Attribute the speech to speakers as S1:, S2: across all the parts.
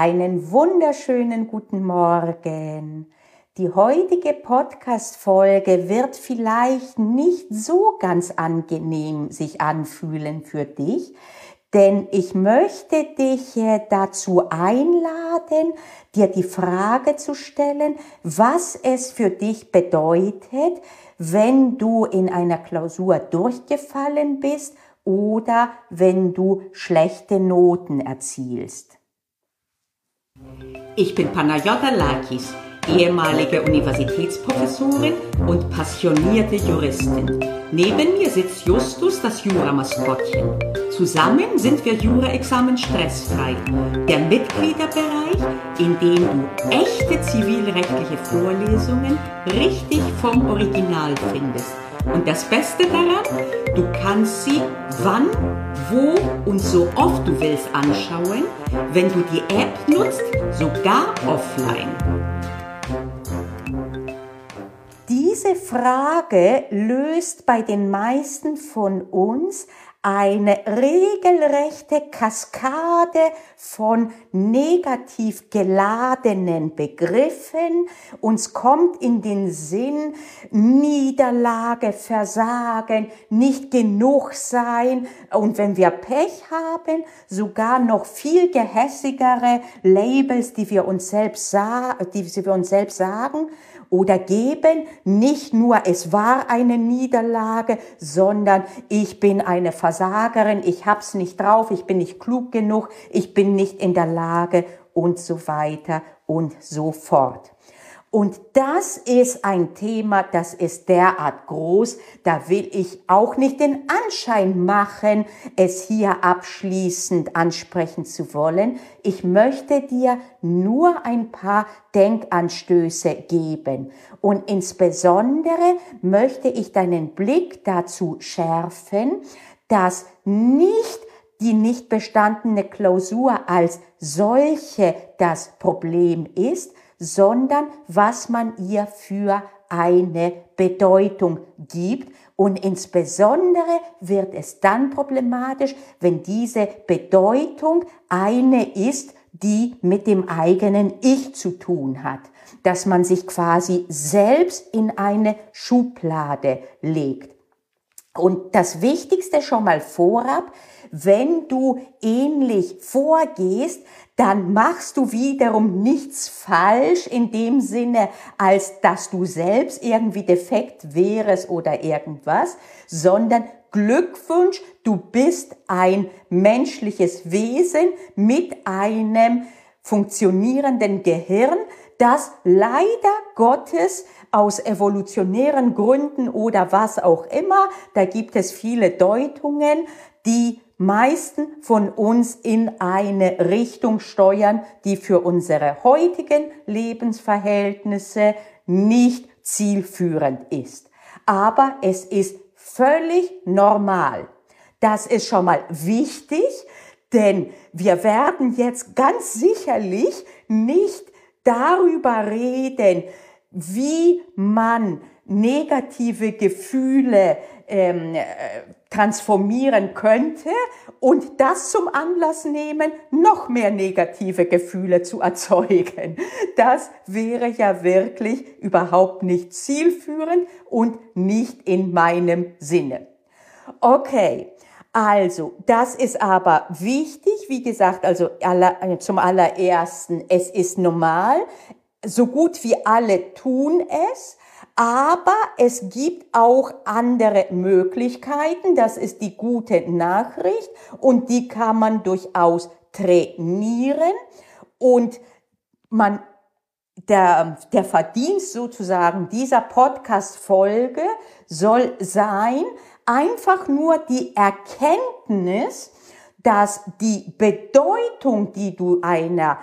S1: Einen wunderschönen guten Morgen. Die heutige Podcast-Folge wird vielleicht nicht so ganz angenehm sich anfühlen für dich, denn ich möchte dich äh, dazu einladen, dir die Frage zu stellen, was es für dich bedeutet, wenn du in einer Klausur durchgefallen bist oder wenn du schlechte Noten erzielst.
S2: Ich bin Panayota Lakis, ehemalige Universitätsprofessorin und passionierte Juristin. Neben mir sitzt Justus, das Juramaskottchen. Zusammen sind wir Jura-Examen stressfrei. Der Mitgliederbereich, in dem du echte zivilrechtliche Vorlesungen richtig vom Original findest. Und das Beste daran, du kannst sie wann, wo und so oft du willst anschauen, wenn du die App nutzt, sogar offline.
S1: Diese Frage löst bei den meisten von uns eine regelrechte Kaskade von negativ geladenen Begriffen. Uns kommt in den Sinn Niederlage, Versagen, nicht genug sein und wenn wir Pech haben, sogar noch viel gehässigere Labels, die wir uns selbst, die wir uns selbst sagen oder geben. Nicht nur es war eine Niederlage, sondern ich bin eine Versagerin, ich hab's nicht drauf, ich bin nicht klug genug, ich bin nicht in der Lage und so weiter und so fort. Und das ist ein Thema, das ist derart groß, da will ich auch nicht den Anschein machen, es hier abschließend ansprechen zu wollen. Ich möchte dir nur ein paar Denkanstöße geben. Und insbesondere möchte ich deinen Blick dazu schärfen, dass nicht die nicht bestandene Klausur als solche das Problem ist, sondern was man ihr für eine Bedeutung gibt. Und insbesondere wird es dann problematisch, wenn diese Bedeutung eine ist, die mit dem eigenen Ich zu tun hat, dass man sich quasi selbst in eine Schublade legt. Und das Wichtigste schon mal vorab, wenn du ähnlich vorgehst, dann machst du wiederum nichts falsch in dem Sinne, als dass du selbst irgendwie defekt wärst oder irgendwas, sondern Glückwunsch, du bist ein menschliches Wesen mit einem funktionierenden Gehirn, das leider Gottes aus evolutionären Gründen oder was auch immer, da gibt es viele Deutungen, die meisten von uns in eine Richtung steuern, die für unsere heutigen Lebensverhältnisse nicht zielführend ist. Aber es ist völlig normal. Das ist schon mal wichtig, denn wir werden jetzt ganz sicherlich nicht darüber reden, wie man negative Gefühle ähm, äh, transformieren könnte und das zum Anlass nehmen, noch mehr negative Gefühle zu erzeugen. Das wäre ja wirklich überhaupt nicht zielführend und nicht in meinem Sinne. Okay. Also, das ist aber wichtig, wie gesagt, also aller, zum allerersten, es ist normal, so gut wie alle tun es, aber es gibt auch andere Möglichkeiten. Das ist die gute Nachricht und die kann man durchaus trainieren und man der, der Verdienst sozusagen dieser Podcast-Folge soll sein, einfach nur die Erkenntnis, dass die Bedeutung, die du einer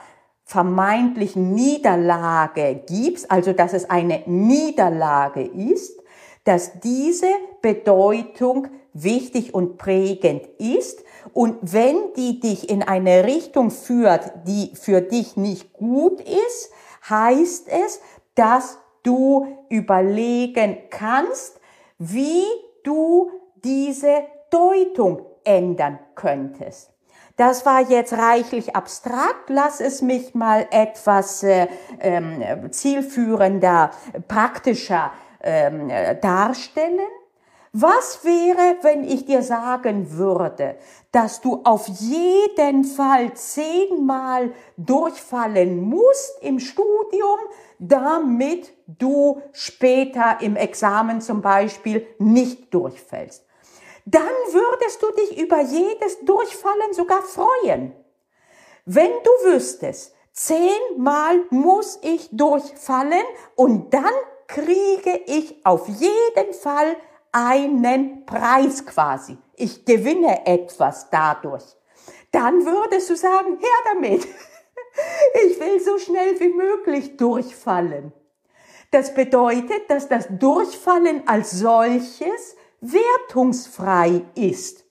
S1: vermeintlichen Niederlage gibst, also dass es eine Niederlage ist, dass diese Bedeutung wichtig und prägend ist. Und wenn die dich in eine Richtung führt, die für dich nicht gut ist, heißt es, dass du überlegen kannst, wie du diese Deutung ändern könntest. Das war jetzt reichlich abstrakt. Lass es mich mal etwas äh, äh, zielführender, praktischer äh, darstellen. Was wäre, wenn ich dir sagen würde, dass du auf jeden Fall zehnmal durchfallen musst im Studium, damit du später im Examen zum Beispiel nicht durchfällst? Dann würdest du dich über jedes Durchfallen sogar freuen. Wenn du wüsstest, zehnmal muss ich durchfallen und dann kriege ich auf jeden Fall einen Preis quasi. Ich gewinne etwas dadurch. Dann würdest du sagen, her damit. Ich will so schnell wie möglich durchfallen. Das bedeutet, dass das Durchfallen als solches wertungsfrei ist.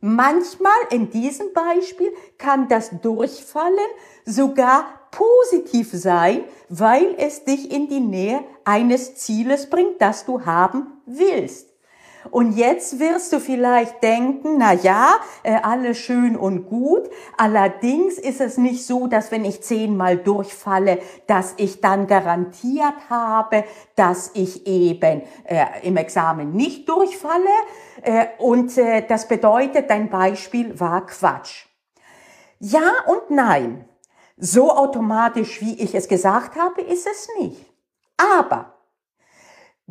S1: Manchmal in diesem Beispiel kann das Durchfallen sogar positiv sein, weil es dich in die Nähe eines Zieles bringt, das du haben willst. Und jetzt wirst du vielleicht denken, na ja, äh, alles schön und gut. Allerdings ist es nicht so, dass wenn ich zehnmal durchfalle, dass ich dann garantiert habe, dass ich eben äh, im Examen nicht durchfalle. Äh, und äh, das bedeutet, dein Beispiel war Quatsch. Ja und nein. So automatisch, wie ich es gesagt habe, ist es nicht. Aber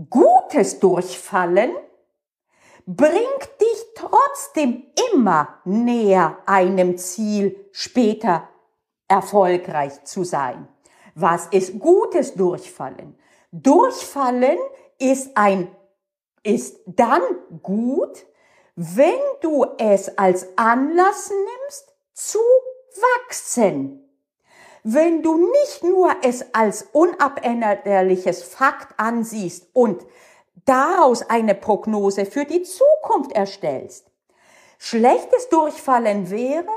S1: gutes Durchfallen bringt dich trotzdem immer näher einem Ziel, später erfolgreich zu sein. Was ist gutes Durchfallen? Durchfallen ist ein, ist dann gut, wenn du es als Anlass nimmst, zu wachsen. Wenn du nicht nur es als unabänderliches Fakt ansiehst und daraus eine Prognose für die Zukunft erstellst. Schlechtes Durchfallen wäre,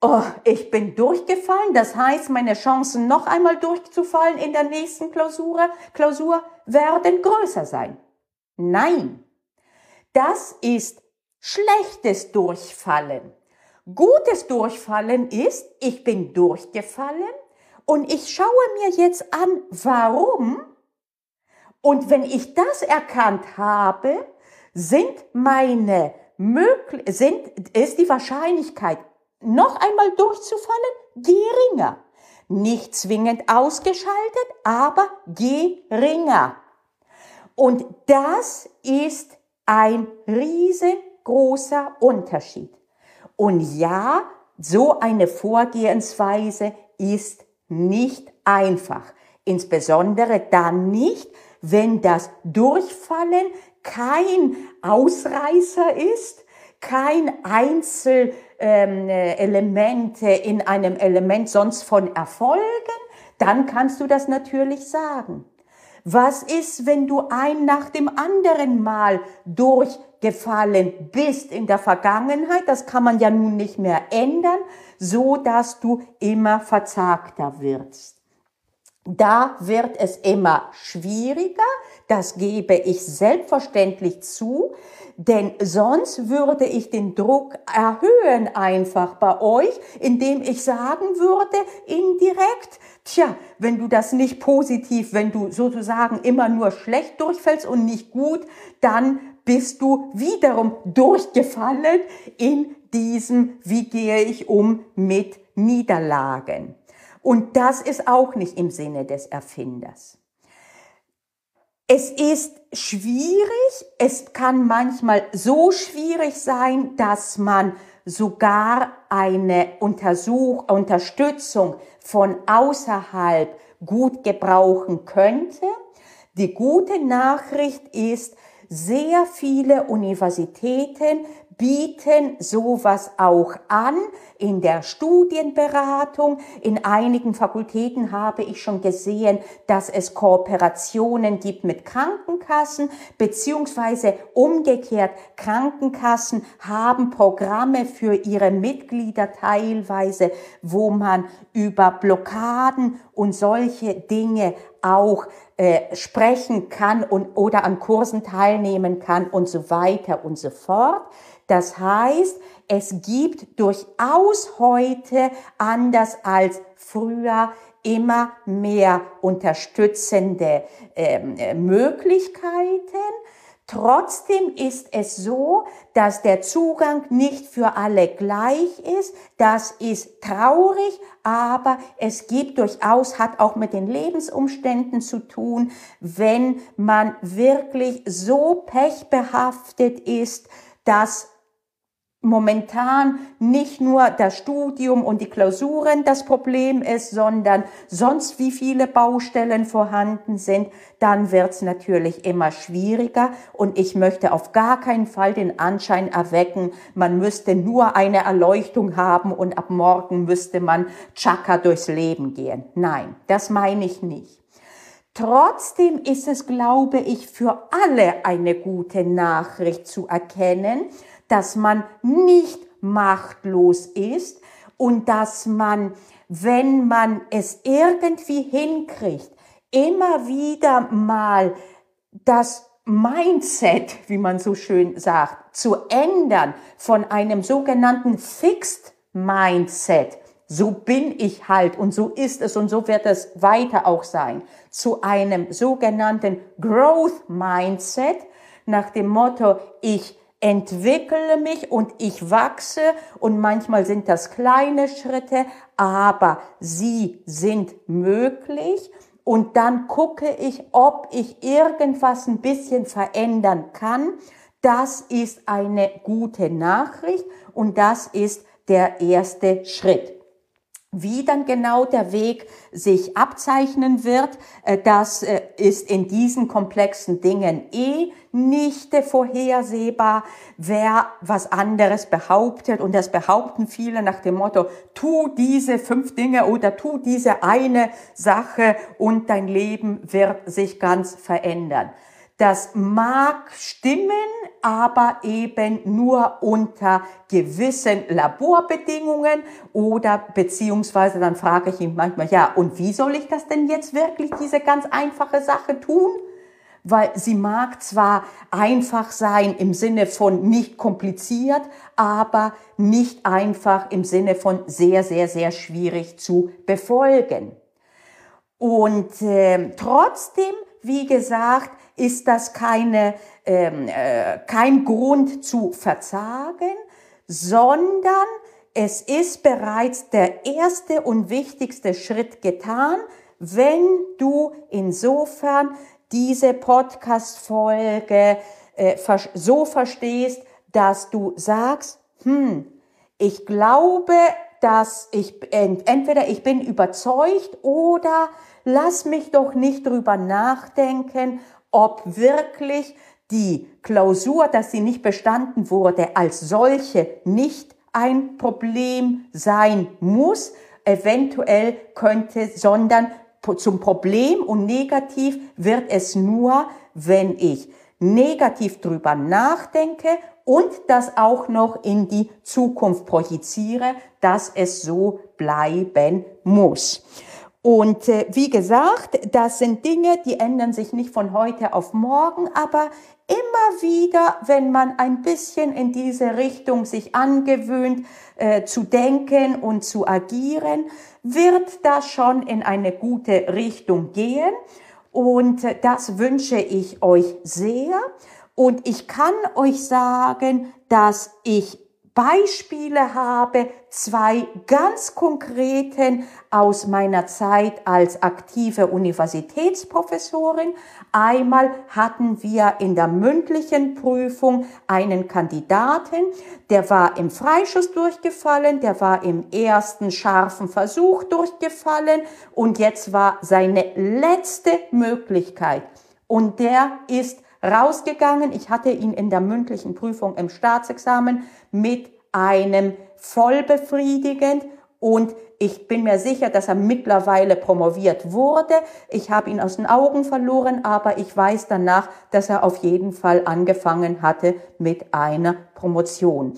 S1: oh, ich bin durchgefallen, das heißt, meine Chancen noch einmal durchzufallen in der nächsten Klausur, Klausur werden größer sein. Nein, das ist schlechtes Durchfallen. Gutes Durchfallen ist, ich bin durchgefallen und ich schaue mir jetzt an, warum und wenn ich das erkannt habe, sind meine möglich, sind, ist die Wahrscheinlichkeit, noch einmal durchzufallen, geringer. Nicht zwingend ausgeschaltet, aber geringer. Und das ist ein riesengroßer Unterschied. Und ja, so eine Vorgehensweise ist nicht einfach. Insbesondere dann nicht, wenn das Durchfallen kein Ausreißer ist, kein Einzelelement ähm, in einem Element sonst von Erfolgen, dann kannst du das natürlich sagen. Was ist, wenn du ein nach dem anderen Mal durchgefallen bist in der Vergangenheit? Das kann man ja nun nicht mehr ändern, so dass du immer verzagter wirst. Da wird es immer schwieriger, das gebe ich selbstverständlich zu, denn sonst würde ich den Druck erhöhen einfach bei euch, indem ich sagen würde, indirekt, tja, wenn du das nicht positiv, wenn du sozusagen immer nur schlecht durchfällst und nicht gut, dann bist du wiederum durchgefallen in diesem, wie gehe ich um mit Niederlagen. Und das ist auch nicht im Sinne des Erfinders. Es ist schwierig, es kann manchmal so schwierig sein, dass man sogar eine Untersuch Unterstützung von außerhalb gut gebrauchen könnte. Die gute Nachricht ist, sehr viele Universitäten bieten sowas auch an in der Studienberatung. In einigen Fakultäten habe ich schon gesehen, dass es Kooperationen gibt mit Krankenkassen, beziehungsweise umgekehrt Krankenkassen haben Programme für ihre Mitglieder teilweise, wo man über Blockaden und solche Dinge auch äh, sprechen kann und oder an Kursen teilnehmen kann und so weiter und so fort. Das heißt, es gibt durchaus heute anders als früher immer mehr unterstützende ähm, äh, Möglichkeiten. Trotzdem ist es so, dass der Zugang nicht für alle gleich ist. Das ist traurig, aber es gibt durchaus, hat auch mit den Lebensumständen zu tun, wenn man wirklich so pechbehaftet ist, dass momentan nicht nur das Studium und die Klausuren das Problem ist, sondern sonst wie viele Baustellen vorhanden sind, dann wird es natürlich immer schwieriger und ich möchte auf gar keinen Fall den Anschein erwecken, man müsste nur eine Erleuchtung haben und ab morgen müsste man Chaka durchs Leben gehen. Nein, das meine ich nicht. Trotzdem ist es, glaube ich, für alle eine gute Nachricht zu erkennen, dass man nicht machtlos ist und dass man, wenn man es irgendwie hinkriegt, immer wieder mal das Mindset, wie man so schön sagt, zu ändern von einem sogenannten Fixed Mindset, so bin ich halt und so ist es und so wird es weiter auch sein, zu einem sogenannten Growth Mindset nach dem Motto, ich entwickle mich und ich wachse und manchmal sind das kleine Schritte, aber sie sind möglich und dann gucke ich, ob ich irgendwas ein bisschen verändern kann. Das ist eine gute Nachricht und das ist der erste Schritt. Wie dann genau der Weg sich abzeichnen wird, äh, das äh, ist in diesen komplexen Dingen eh nicht vorhersehbar. Wer was anderes behauptet, und das behaupten viele nach dem Motto, tu diese fünf Dinge oder tu diese eine Sache und dein Leben wird sich ganz verändern. Das mag stimmen, aber eben nur unter gewissen Laborbedingungen oder beziehungsweise dann frage ich ihn manchmal, ja, und wie soll ich das denn jetzt wirklich, diese ganz einfache Sache tun? Weil sie mag zwar einfach sein im Sinne von nicht kompliziert, aber nicht einfach im Sinne von sehr, sehr, sehr schwierig zu befolgen. Und äh, trotzdem, wie gesagt, ist das keine, ähm, äh, kein Grund zu verzagen, sondern es ist bereits der erste und wichtigste Schritt getan, wenn du insofern diese Podcast-Folge äh, so verstehst, dass du sagst, hm, ich glaube, dass ich entweder ich bin überzeugt oder lass mich doch nicht drüber nachdenken, ob wirklich die Klausur, dass sie nicht bestanden wurde, als solche nicht ein Problem sein muss, eventuell könnte, sondern zum Problem und negativ wird es nur, wenn ich negativ drüber nachdenke und das auch noch in die Zukunft projiziere, dass es so bleiben muss. Und äh, wie gesagt, das sind Dinge, die ändern sich nicht von heute auf morgen, aber immer wieder, wenn man ein bisschen in diese Richtung sich angewöhnt äh, zu denken und zu agieren, wird das schon in eine gute Richtung gehen. Und äh, das wünsche ich euch sehr. Und ich kann euch sagen, dass ich Beispiele habe, zwei ganz konkreten aus meiner Zeit als aktive Universitätsprofessorin. Einmal hatten wir in der mündlichen Prüfung einen Kandidaten, der war im Freischuss durchgefallen, der war im ersten scharfen Versuch durchgefallen und jetzt war seine letzte Möglichkeit. Und der ist rausgegangen. Ich hatte ihn in der mündlichen Prüfung im Staatsexamen mit einem vollbefriedigend und ich bin mir sicher, dass er mittlerweile promoviert wurde. Ich habe ihn aus den Augen verloren, aber ich weiß danach, dass er auf jeden Fall angefangen hatte mit einer Promotion.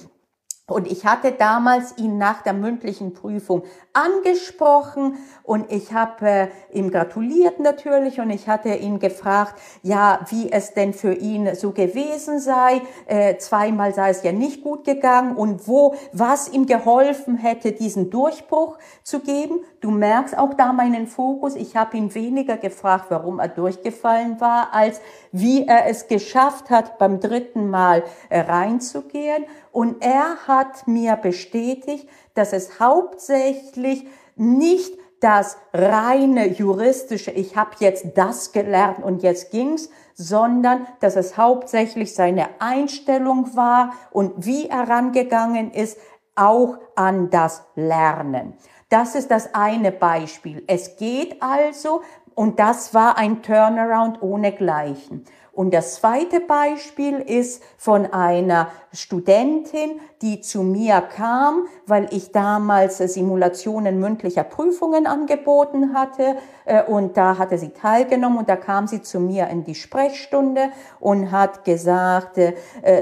S1: Und ich hatte damals ihn nach der mündlichen Prüfung angesprochen und ich habe äh, ihm gratuliert natürlich und ich hatte ihn gefragt, ja, wie es denn für ihn so gewesen sei. Äh, zweimal sei es ja nicht gut gegangen und wo, was ihm geholfen hätte, diesen Durchbruch zu geben. Du merkst auch da meinen Fokus. Ich habe ihn weniger gefragt, warum er durchgefallen war, als wie er es geschafft hat, beim dritten Mal äh, reinzugehen. Und er hat mir bestätigt, dass es hauptsächlich nicht das reine juristische, ich habe jetzt das gelernt und jetzt ging's, sondern dass es hauptsächlich seine Einstellung war und wie er rangegangen ist, auch an das Lernen. Das ist das eine Beispiel. Es geht also, und das war ein Turnaround ohnegleichen. Und das zweite Beispiel ist von einer Studentin, die zu mir kam, weil ich damals Simulationen mündlicher Prüfungen angeboten hatte. Äh, und da hatte sie teilgenommen und da kam sie zu mir in die Sprechstunde und hat gesagt, äh,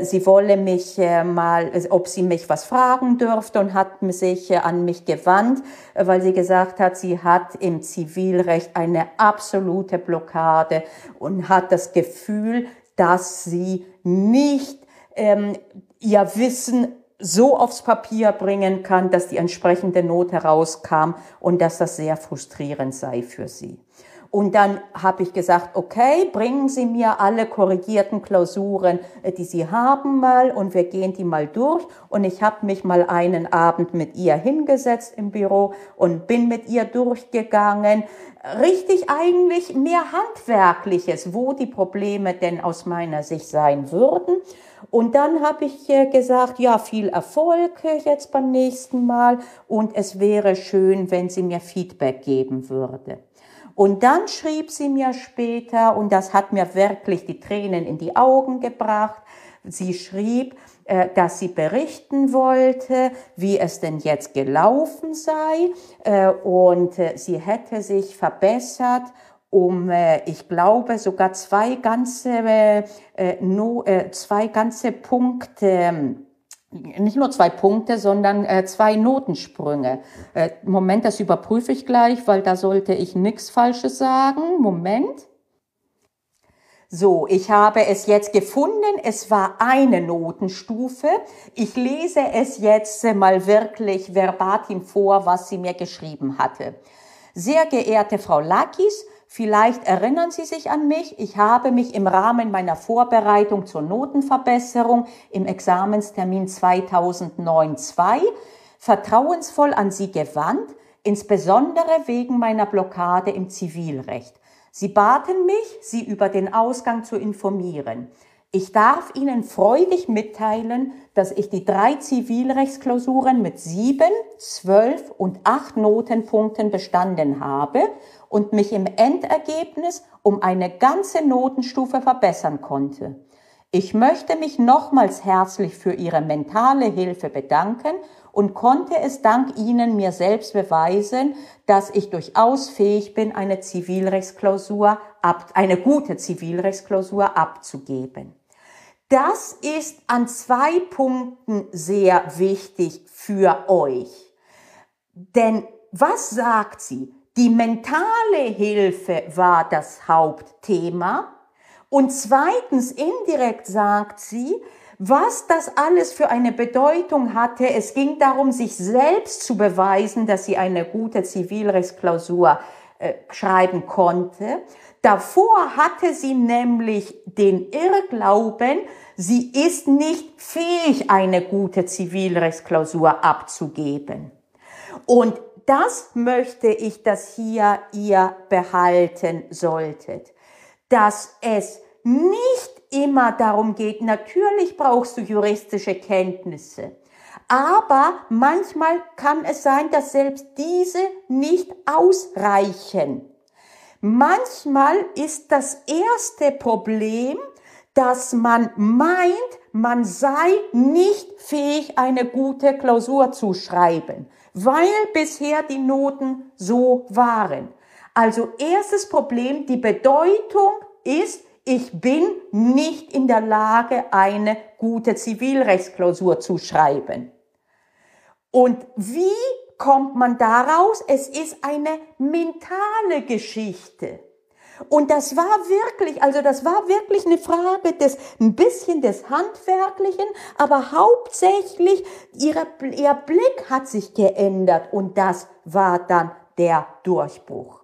S1: sie wolle mich äh, mal, ob sie mich was fragen dürfte und hat sich an mich gewandt, weil sie gesagt hat, sie hat im Zivilrecht eine absolute Blockade und hat das Gefühl, dass sie nicht ähm, ihr Wissen so aufs Papier bringen kann, dass die entsprechende Not herauskam und dass das sehr frustrierend sei für sie. Und dann habe ich gesagt, okay, bringen Sie mir alle korrigierten Klausuren, äh, die Sie haben mal und wir gehen die mal durch. Und ich habe mich mal einen Abend mit ihr hingesetzt im Büro und bin mit ihr durchgegangen. Richtig eigentlich mehr handwerkliches, wo die Probleme denn aus meiner Sicht sein würden. Und dann habe ich äh, gesagt, ja, viel Erfolg jetzt beim nächsten Mal und es wäre schön, wenn sie mir Feedback geben würde. Und dann schrieb sie mir später, und das hat mir wirklich die Tränen in die Augen gebracht, sie schrieb, äh, dass sie berichten wollte, wie es denn jetzt gelaufen sei, äh, und äh, sie hätte sich verbessert um, ich glaube, sogar zwei ganze, zwei ganze Punkte nicht nur zwei Punkte, sondern äh, zwei Notensprünge. Äh, Moment, das überprüfe ich gleich, weil da sollte ich nichts Falsches sagen. Moment. So, ich habe es jetzt gefunden. Es war eine Notenstufe. Ich lese es jetzt mal wirklich verbatim vor, was sie mir geschrieben hatte. Sehr geehrte Frau Lakis, Vielleicht erinnern Sie sich an mich. Ich habe mich im Rahmen meiner Vorbereitung zur Notenverbesserung im Examenstermin 2009-2 vertrauensvoll an Sie gewandt, insbesondere wegen meiner Blockade im Zivilrecht. Sie baten mich, Sie über den Ausgang zu informieren. Ich darf Ihnen freudig mitteilen, dass ich die drei Zivilrechtsklausuren mit sieben, zwölf und acht Notenpunkten bestanden habe und mich im Endergebnis um eine ganze Notenstufe verbessern konnte. Ich möchte mich nochmals herzlich für Ihre mentale Hilfe bedanken und konnte es dank Ihnen mir selbst beweisen, dass ich durchaus fähig bin, eine Zivilrechtsklausur ab, eine gute Zivilrechtsklausur abzugeben. Das ist an zwei Punkten sehr wichtig für euch. Denn was sagt sie? Die mentale Hilfe war das Hauptthema. Und zweitens, indirekt sagt sie, was das alles für eine Bedeutung hatte. Es ging darum, sich selbst zu beweisen, dass sie eine gute Zivilrechtsklausur äh, schreiben konnte. Davor hatte sie nämlich den Irrglauben, sie ist nicht fähig, eine gute Zivilrechtsklausur abzugeben. Und das möchte ich, dass hier ihr behalten solltet, dass es nicht immer darum geht, natürlich brauchst du juristische Kenntnisse, aber manchmal kann es sein, dass selbst diese nicht ausreichen. Manchmal ist das erste Problem, dass man meint, man sei nicht fähig, eine gute Klausur zu schreiben weil bisher die Noten so waren. Also erstes Problem, die Bedeutung ist, ich bin nicht in der Lage, eine gute Zivilrechtsklausur zu schreiben. Und wie kommt man daraus? Es ist eine mentale Geschichte. Und das war wirklich, also das war wirklich eine Frage des, ein bisschen des Handwerklichen, aber hauptsächlich ihre, ihr Blick hat sich geändert und das war dann der Durchbruch.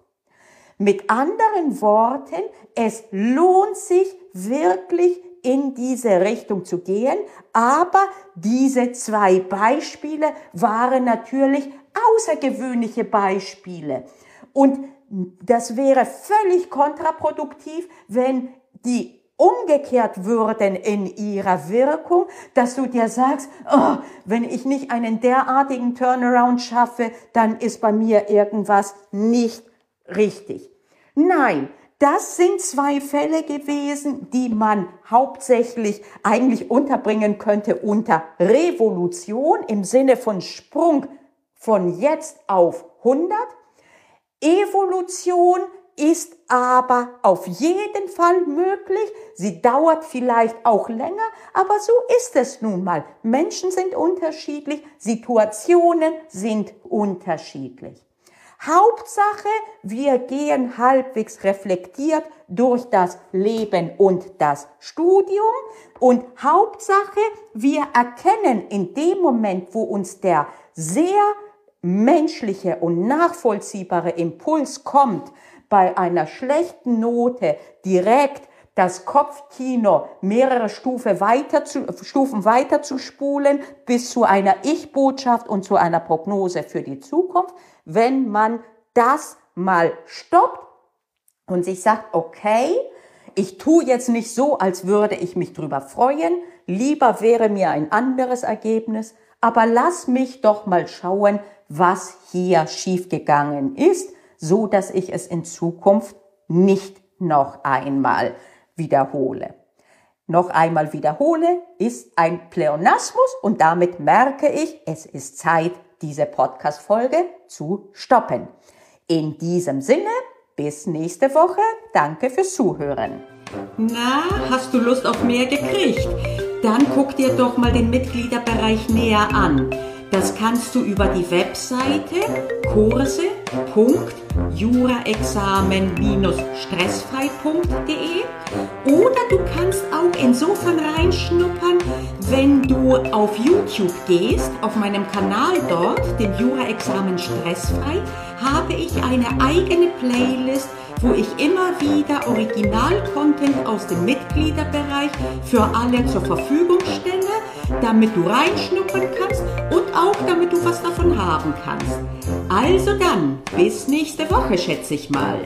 S1: Mit anderen Worten, es lohnt sich wirklich in diese Richtung zu gehen, aber diese zwei Beispiele waren natürlich außergewöhnliche Beispiele. Und das wäre völlig kontraproduktiv, wenn die umgekehrt würden in ihrer Wirkung, dass du dir sagst, oh, wenn ich nicht einen derartigen Turnaround schaffe, dann ist bei mir irgendwas nicht richtig. Nein, das sind zwei Fälle gewesen, die man hauptsächlich eigentlich unterbringen könnte unter Revolution im Sinne von Sprung von jetzt auf 100 Evolution ist aber auf jeden Fall möglich. Sie dauert vielleicht auch länger, aber so ist es nun mal. Menschen sind unterschiedlich, Situationen sind unterschiedlich. Hauptsache, wir gehen halbwegs reflektiert durch das Leben und das Studium und Hauptsache, wir erkennen in dem Moment, wo uns der sehr menschliche und nachvollziehbare Impuls kommt, bei einer schlechten Note direkt das Kopfkino mehrere Stufe weiter zu, Stufen weiter zu spulen bis zu einer Ich-Botschaft und zu einer Prognose für die Zukunft, wenn man das mal stoppt und sich sagt, okay, ich tue jetzt nicht so, als würde ich mich drüber freuen, lieber wäre mir ein anderes Ergebnis, aber lass mich doch mal schauen, was hier schiefgegangen ist, so dass ich es in Zukunft nicht noch einmal wiederhole. Noch einmal wiederhole ist ein Pleonasmus und damit merke ich, es ist Zeit, diese Podcast-Folge zu stoppen. In diesem Sinne, bis nächste Woche. Danke fürs Zuhören.
S2: Na, hast du Lust auf mehr gekriegt? Dann guck dir doch mal den Mitgliederbereich näher an. Das kannst du über die Webseite kurse.juraexamen-stressfrei.de oder du kannst auch insofern reinschnuppern, wenn du auf YouTube gehst, auf meinem Kanal dort, dem Jura-Examen Stressfrei, habe ich eine eigene Playlist, wo ich immer wieder Original-Content aus dem Mitgliederbereich für alle zur Verfügung stelle damit du reinschnuppern kannst auch damit du was davon haben kannst. Also dann, bis nächste Woche, schätze ich mal.